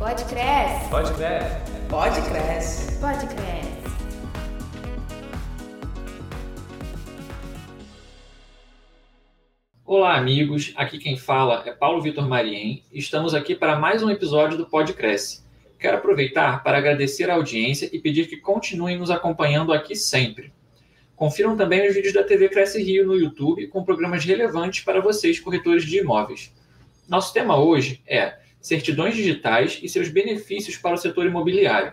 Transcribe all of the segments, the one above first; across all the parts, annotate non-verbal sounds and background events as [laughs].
Pode cresce. Pode cresce. Pode cresce. Pode cresce. Olá, amigos. Aqui quem fala é Paulo Vitor Mariem. Estamos aqui para mais um episódio do Pode Cresce. Quero aproveitar para agradecer a audiência e pedir que continuem nos acompanhando aqui sempre. Confiram também os vídeos da TV Cresce Rio no YouTube com programas relevantes para vocês, corretores de imóveis. Nosso tema hoje é certidões digitais e seus benefícios para o setor imobiliário.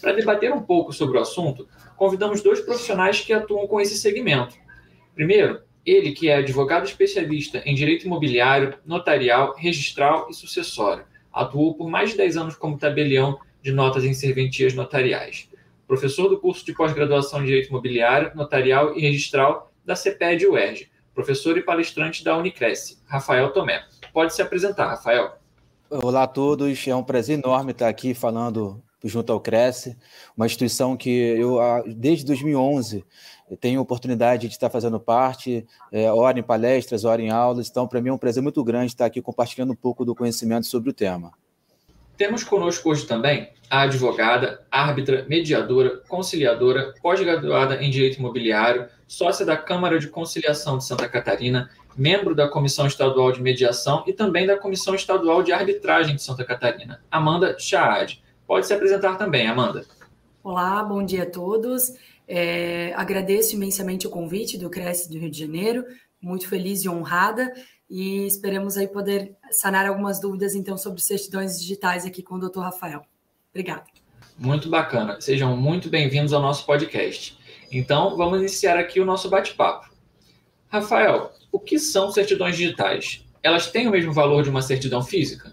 Para debater um pouco sobre o assunto, convidamos dois profissionais que atuam com esse segmento. Primeiro, ele que é advogado especialista em direito imobiliário, notarial, registral e sucessório. Atuou por mais de 10 anos como tabelião de notas em serventias notariais professor do curso de pós-graduação em Direito Imobiliário, Notarial e Registral da CEPED UERJ, professor e palestrante da Unicresce, Rafael Tomé. Pode se apresentar, Rafael. Olá a todos, é um prazer enorme estar aqui falando junto ao Cresce, uma instituição que eu, desde 2011, tenho oportunidade de estar fazendo parte, é, hora em palestras, hora em aulas, então para mim é um prazer muito grande estar aqui compartilhando um pouco do conhecimento sobre o tema. Temos conosco hoje também a advogada, árbitra, mediadora, conciliadora, pós-graduada em Direito Imobiliário, sócia da Câmara de Conciliação de Santa Catarina, membro da Comissão Estadual de Mediação e também da Comissão Estadual de Arbitragem de Santa Catarina, Amanda Chaad. Pode se apresentar também, Amanda. Olá, bom dia a todos. É, agradeço imensamente o convite do Cresce do Rio de Janeiro, muito feliz e honrada e esperamos aí poder sanar algumas dúvidas então sobre certidões digitais aqui com o Dr. Rafael. Obrigada. Muito bacana. Sejam muito bem-vindos ao nosso podcast. Então, vamos iniciar aqui o nosso bate-papo. Rafael, o que são certidões digitais? Elas têm o mesmo valor de uma certidão física?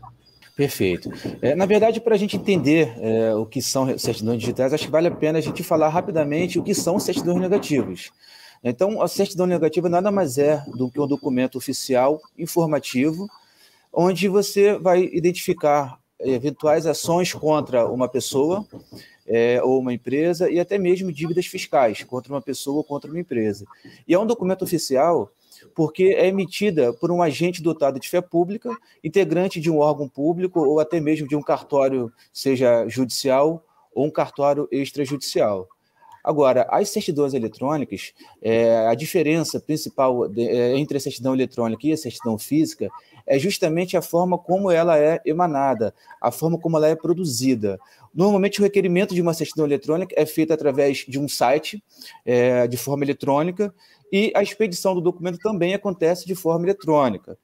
Perfeito. É, na verdade, para a gente entender é, o que são certidões digitais, acho que vale a pena a gente falar rapidamente o que são certidões negativas. Então, a certidão negativa nada mais é do que um documento oficial informativo, onde você vai identificar eventuais ações contra uma pessoa é, ou uma empresa e até mesmo dívidas fiscais contra uma pessoa ou contra uma empresa. E é um documento oficial porque é emitida por um agente dotado de fé pública, integrante de um órgão público ou até mesmo de um cartório, seja judicial ou um cartório extrajudicial. Agora, as certidões eletrônicas, é, a diferença principal de, é, entre a certidão eletrônica e a certidão física é justamente a forma como ela é emanada, a forma como ela é produzida. Normalmente, o requerimento de uma certidão eletrônica é feito através de um site, é, de forma eletrônica, e a expedição do documento também acontece de forma eletrônica.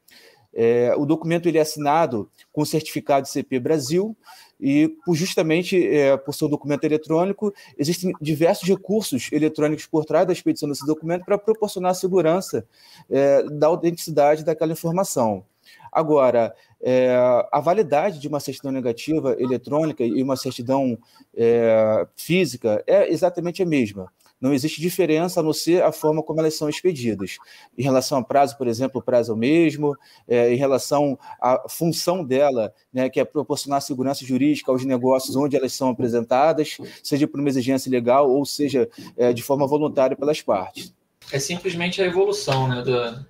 É, o documento ele é assinado com certificado de CP Brasil e justamente é, por um documento eletrônico, existem diversos recursos eletrônicos por trás da expedição desse documento para proporcionar a segurança é, da autenticidade daquela informação. Agora, é, a validade de uma certidão negativa eletrônica e uma certidão é, física é exatamente a mesma. Não existe diferença a não ser a forma como elas são expedidas. Em relação a prazo, por exemplo, o prazo é o mesmo, é, em relação à função dela, né, que é proporcionar segurança jurídica aos negócios onde elas são apresentadas, seja por uma exigência legal ou seja é, de forma voluntária pelas partes. É simplesmente a evolução né, da,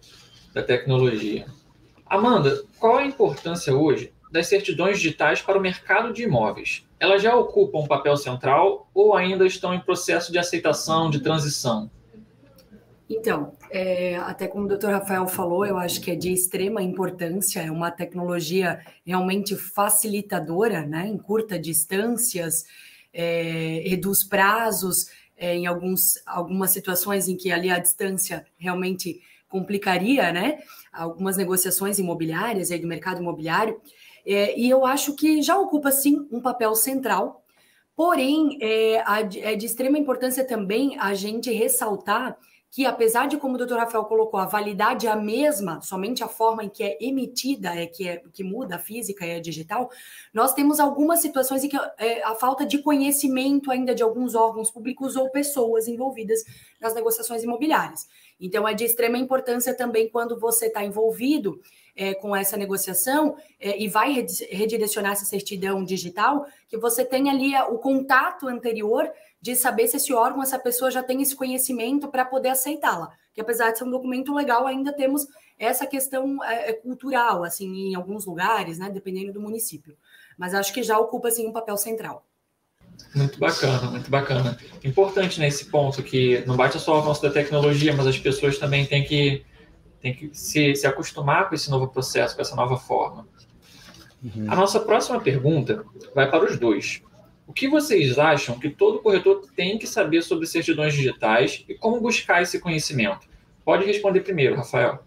da tecnologia. Amanda, qual a importância hoje das certidões digitais para o mercado de imóveis? Elas já ocupam um papel central ou ainda estão em processo de aceitação, de transição? Então, é, até como o doutor Rafael falou, eu acho que é de extrema importância, é uma tecnologia realmente facilitadora, né, encurta distâncias, é, reduz prazos, é, em alguns, algumas situações em que ali a distância realmente complicaria, né, algumas negociações imobiliárias aí do mercado imobiliário, é, e eu acho que já ocupa, sim, um papel central. Porém, é, é de extrema importância também a gente ressaltar que, apesar de, como o doutor Rafael colocou, a validade é a mesma, somente a forma em que é emitida é que, é, que muda, a física e a digital, nós temos algumas situações em que é, a falta de conhecimento ainda de alguns órgãos públicos ou pessoas envolvidas nas negociações imobiliárias. Então, é de extrema importância também quando você está envolvido é, com essa negociação é, e vai redirecionar essa certidão digital, que você tenha ali o contato anterior de saber se esse órgão, essa pessoa já tem esse conhecimento para poder aceitá-la. Que apesar de ser um documento legal, ainda temos essa questão é, é, cultural, assim, em alguns lugares, né, dependendo do município. mas acho que já ocupa assim um papel central. Muito bacana, muito bacana. Importante nesse ponto que não bate só o avanço da tecnologia, mas as pessoas também têm que, têm que se, se acostumar com esse novo processo, com essa nova forma. Uhum. A nossa próxima pergunta vai para os dois. O que vocês acham que todo corretor tem que saber sobre certidões digitais e como buscar esse conhecimento? Pode responder primeiro, Rafael.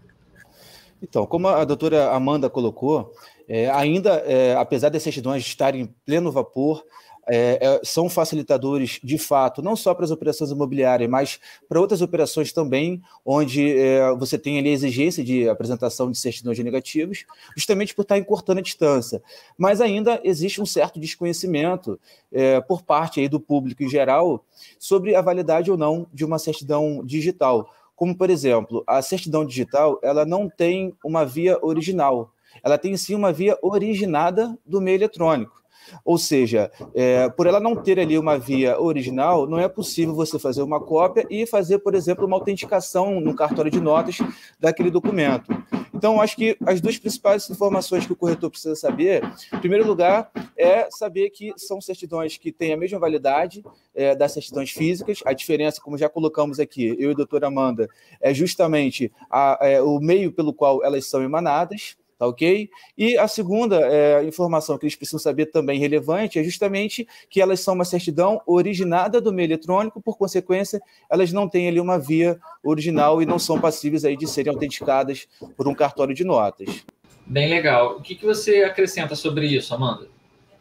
Então, como a doutora Amanda colocou, é, ainda, é, apesar das certidões estarem em pleno vapor, é, é, são facilitadores de fato, não só para as operações imobiliárias, mas para outras operações também, onde é, você tem ali a exigência de apresentação de certidões negativos, justamente por estar encurtando a distância. Mas ainda existe um certo desconhecimento é, por parte aí do público em geral sobre a validade ou não de uma certidão digital. Como, por exemplo, a certidão digital ela não tem uma via original, ela tem sim uma via originada do meio eletrônico. Ou seja, é, por ela não ter ali uma via original, não é possível você fazer uma cópia e fazer, por exemplo, uma autenticação no cartório de notas daquele documento. Então, acho que as duas principais informações que o corretor precisa saber, em primeiro lugar, é saber que são certidões que têm a mesma validade é, das certidões físicas. A diferença, como já colocamos aqui, eu e a doutora Amanda, é justamente a, é, o meio pelo qual elas são emanadas. Tá ok? E a segunda é, informação que eles precisam saber também relevante é justamente que elas são uma certidão originada do meio eletrônico, por consequência, elas não têm ali uma via original e não são passíveis aí de serem autenticadas por um cartório de notas. Bem legal. O que, que você acrescenta sobre isso, Amanda?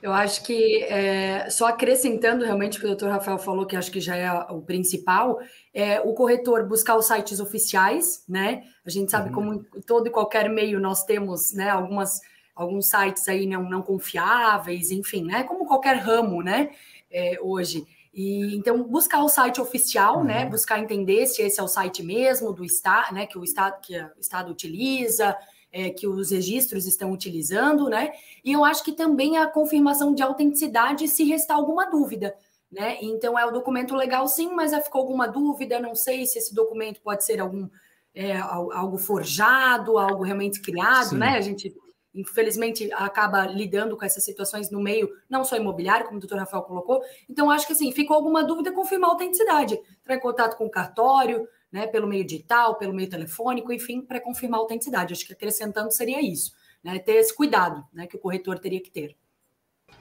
Eu acho que, é, só acrescentando realmente o que o doutor Rafael falou, que acho que já é o principal, é o corretor buscar os sites oficiais, né? A gente sabe uhum. como em todo e qualquer meio nós temos né, algumas, alguns sites aí não, não confiáveis, enfim, né? Como qualquer ramo, né? É, hoje. E, então, buscar o site oficial, né? uhum. né? Buscar entender se esse é o site mesmo do Estado, né? Que o Estado, que o Estado utiliza, é, que os registros estão utilizando, né? E eu acho que também a confirmação de autenticidade se restar alguma dúvida. Né? Então é o documento legal, sim, mas ficou alguma dúvida, não sei se esse documento pode ser algum é, algo forjado, algo realmente criado, sim. né? A gente infelizmente acaba lidando com essas situações no meio, não só imobiliário, como o doutor Rafael colocou. Então, acho que assim, ficou alguma dúvida, confirmar a autenticidade, entrar em contato com o cartório, né, pelo meio digital, pelo meio telefônico, enfim, para confirmar a autenticidade. Acho que acrescentando seria isso, né, ter esse cuidado né, que o corretor teria que ter.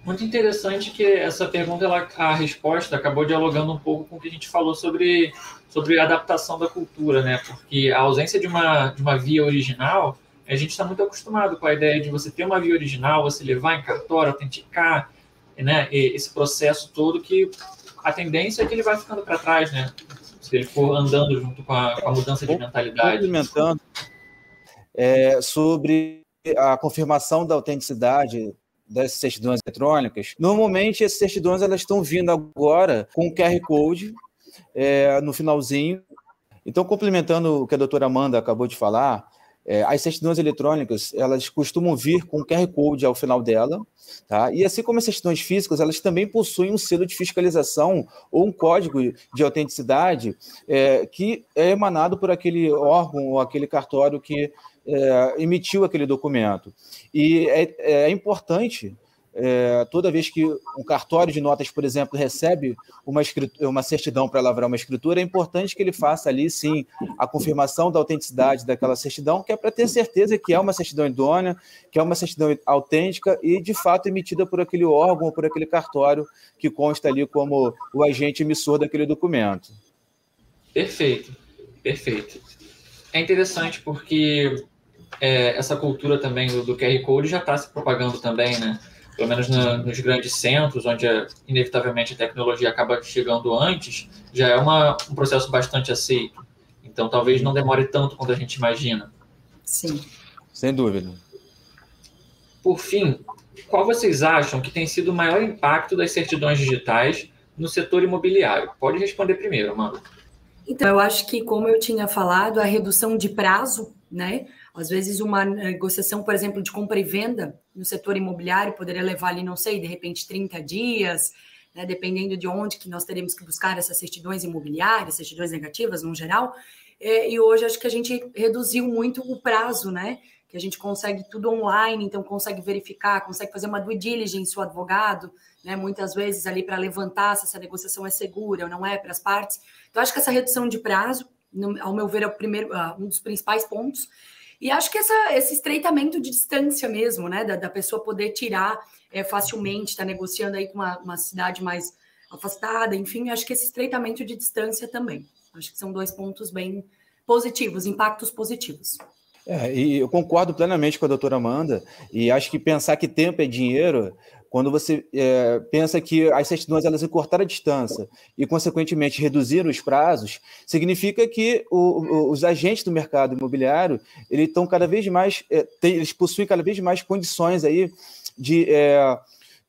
Muito interessante que essa pergunta, ela, a resposta acabou dialogando um pouco com o que a gente falou sobre, sobre adaptação da cultura, né? Porque a ausência de uma, de uma via original, a gente está muito acostumado com a ideia de você ter uma via original, você levar em cartório, autenticar, né? Esse processo todo que a tendência é que ele vai ficando para trás, né? Se ele for andando junto com a, com a mudança de mentalidade. Complementando é, sobre a confirmação da autenticidade das certidões eletrônicas. Normalmente, essas certidões elas estão vindo agora com o QR Code é, no finalzinho. Então, complementando o que a doutora Amanda acabou de falar, é, as certidões eletrônicas, elas costumam vir com QR Code ao final dela, tá? E assim como as certidões físicas, elas também possuem um selo de fiscalização ou um código de autenticidade é, que é emanado por aquele órgão ou aquele cartório que é, emitiu aquele documento. E é, é importante é, toda vez que um cartório de notas, por exemplo, recebe uma, uma certidão para lavrar uma escritura, é importante que ele faça ali, sim, a confirmação da autenticidade daquela certidão, que é para ter certeza que é uma certidão idônea, que é uma certidão autêntica e, de fato, emitida por aquele órgão, por aquele cartório que consta ali como o agente emissor daquele documento. Perfeito, perfeito. É interessante porque é, essa cultura também do, do QR Code já está se propagando também, né? Pelo menos na, nos grandes centros, onde inevitavelmente a tecnologia acaba chegando antes, já é uma, um processo bastante aceito. Então, talvez não demore tanto quanto a gente imagina. Sim. Sem dúvida. Por fim, qual vocês acham que tem sido o maior impacto das certidões digitais no setor imobiliário? Pode responder primeiro, Amanda. Então, eu acho que, como eu tinha falado, a redução de prazo, né? Às vezes, uma negociação, por exemplo, de compra e venda no setor imobiliário poderia levar ali, não sei, de repente 30 dias, né, dependendo de onde que nós teremos que buscar essas certidões imobiliárias, certidões negativas no geral. É, e hoje acho que a gente reduziu muito o prazo, né? que a gente consegue tudo online, então consegue verificar, consegue fazer uma due diligence o advogado, né, muitas vezes ali para levantar se essa negociação é segura ou não é para as partes. Então, acho que essa redução de prazo, ao meu ver, é primeiro, uh, um dos principais pontos. E acho que essa, esse estreitamento de distância mesmo, né, da, da pessoa poder tirar é, facilmente, está negociando aí com uma, uma cidade mais afastada, enfim, acho que esse estreitamento de distância também. Acho que são dois pontos bem positivos, impactos positivos. É, e eu concordo plenamente com a doutora Amanda, e acho que pensar que tempo é dinheiro, quando você é, pensa que as certidões elas encurtaram a distância e, consequentemente, reduziram os prazos, significa que o, o, os agentes do mercado imobiliário eles estão cada vez mais, é, tem, eles possuem cada vez mais condições aí de é,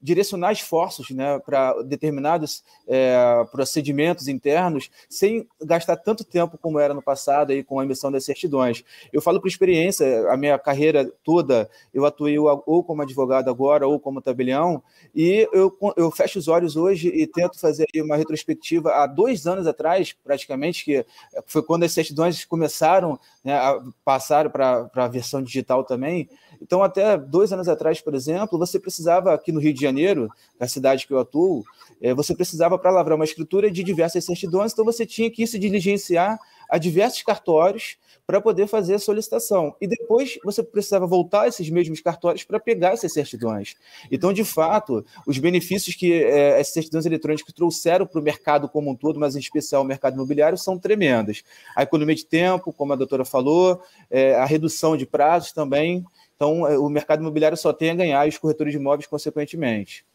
direcionar esforços né, para determinados é, procedimentos internos sem gastar tanto tempo como era no passado aí com a emissão das certidões. Eu falo por experiência, a minha carreira toda, eu atuei ou como advogado agora ou como tabelião, e eu, eu fecho os olhos hoje e tento fazer uma retrospectiva há dois anos atrás, praticamente, que foi quando as certidões começaram né, a passar para a versão digital também. Então, até dois anos atrás, por exemplo, você precisava, aqui no Rio de Janeiro, na cidade que eu atuo, é, você precisava, para lavrar uma escritura, de diversas certidões, então você tinha que se diligenciar a diversos cartórios para poder fazer a solicitação. E depois você precisava voltar a esses mesmos cartórios para pegar essas certidões. Então, de fato, os benefícios que é, essas certidões eletrônicas trouxeram para o mercado como um todo, mas em especial o mercado imobiliário, são tremendas. A economia de tempo, como a doutora falou, é, a redução de prazos também. Então, é, o mercado imobiliário só tem a ganhar e os corretores de imóveis, consequentemente.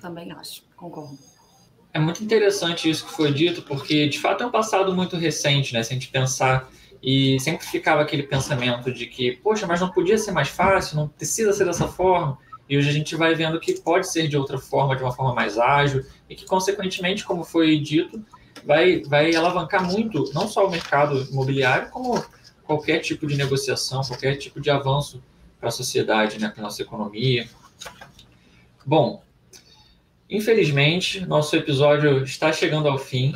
Também acho, concordo. É muito interessante isso que foi dito, porque de fato é um passado muito recente, né? Se a gente pensar e sempre ficava aquele pensamento de que, poxa, mas não podia ser mais fácil, não precisa ser dessa forma. E hoje a gente vai vendo que pode ser de outra forma, de uma forma mais ágil, e que, consequentemente, como foi dito, vai, vai alavancar muito, não só o mercado imobiliário, como qualquer tipo de negociação, qualquer tipo de avanço para a sociedade, né, para a nossa economia. Bom, infelizmente, nosso episódio está chegando ao fim.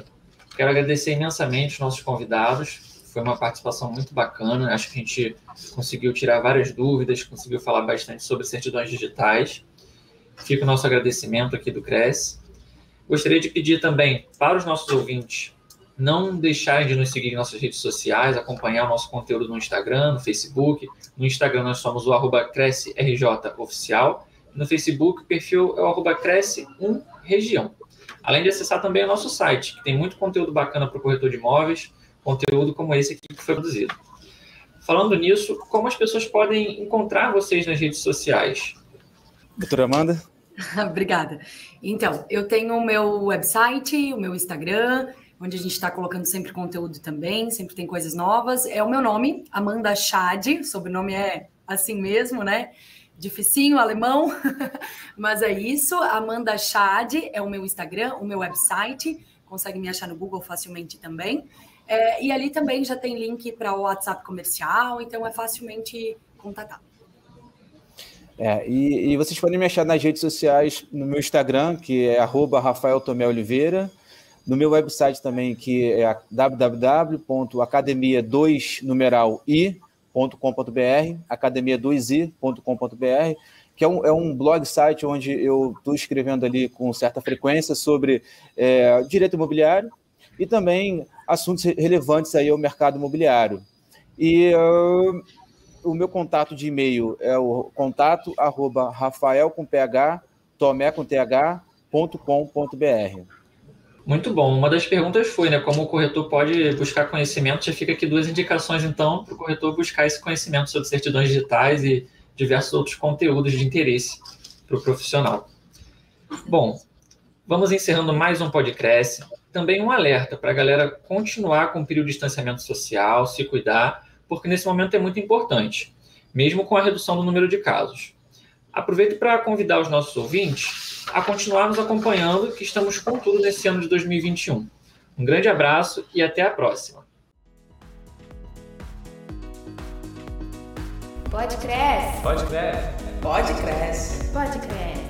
Quero agradecer imensamente os nossos convidados foi uma participação muito bacana. Acho que a gente conseguiu tirar várias dúvidas, conseguiu falar bastante sobre certidões digitais. Fica o nosso agradecimento aqui do Cresce. Gostaria de pedir também para os nossos ouvintes não deixarem de nos seguir em nossas redes sociais, acompanhar o nosso conteúdo no Instagram, no Facebook. No Instagram nós somos o arroba CresceRJ Oficial. No Facebook o perfil é o arroba Cresce1 Região. Além de acessar também o nosso site, que tem muito conteúdo bacana para o corretor de imóveis, conteúdo como esse aqui que foi produzido. Falando nisso, como as pessoas podem encontrar vocês nas redes sociais? Doutora Amanda? [laughs] Obrigada. Então, eu tenho o meu website, o meu Instagram, onde a gente está colocando sempre conteúdo também, sempre tem coisas novas. É o meu nome, Amanda Chad, sobrenome é assim mesmo, né? Dificinho, alemão, [laughs] mas é isso. Amanda Chad é o meu Instagram, o meu website, consegue me achar no Google facilmente também. É, e ali também já tem link para o WhatsApp comercial, então é facilmente contatar. É, e, e, vocês podem me achar nas redes sociais, no meu Instagram, que é arroba Rafael Tomé Oliveira, no meu website também, que é www.academia2 numeral i.com.br, academia2i.com.br, que é um, é um blog site onde eu estou escrevendo ali com certa frequência sobre é, direito imobiliário e também assuntos relevantes aí ao mercado imobiliário. E uh, o meu contato de e-mail é o contato arroba rafael com ph, tomé com th, ponto com, ponto br. Muito bom. Uma das perguntas foi, né, como o corretor pode buscar conhecimento? Já fica aqui duas indicações, então, para o corretor buscar esse conhecimento sobre certidões digitais e diversos outros conteúdos de interesse para o profissional. Bom, vamos encerrando mais um podcast também um alerta para a galera continuar com o período de distanciamento social, se cuidar, porque nesse momento é muito importante, mesmo com a redução do número de casos. Aproveito para convidar os nossos ouvintes a continuar nos acompanhando, que estamos com tudo nesse ano de 2021. Um grande abraço e até a próxima. Pode crescer. Pode crescer. Pode crescer. Pode crescer.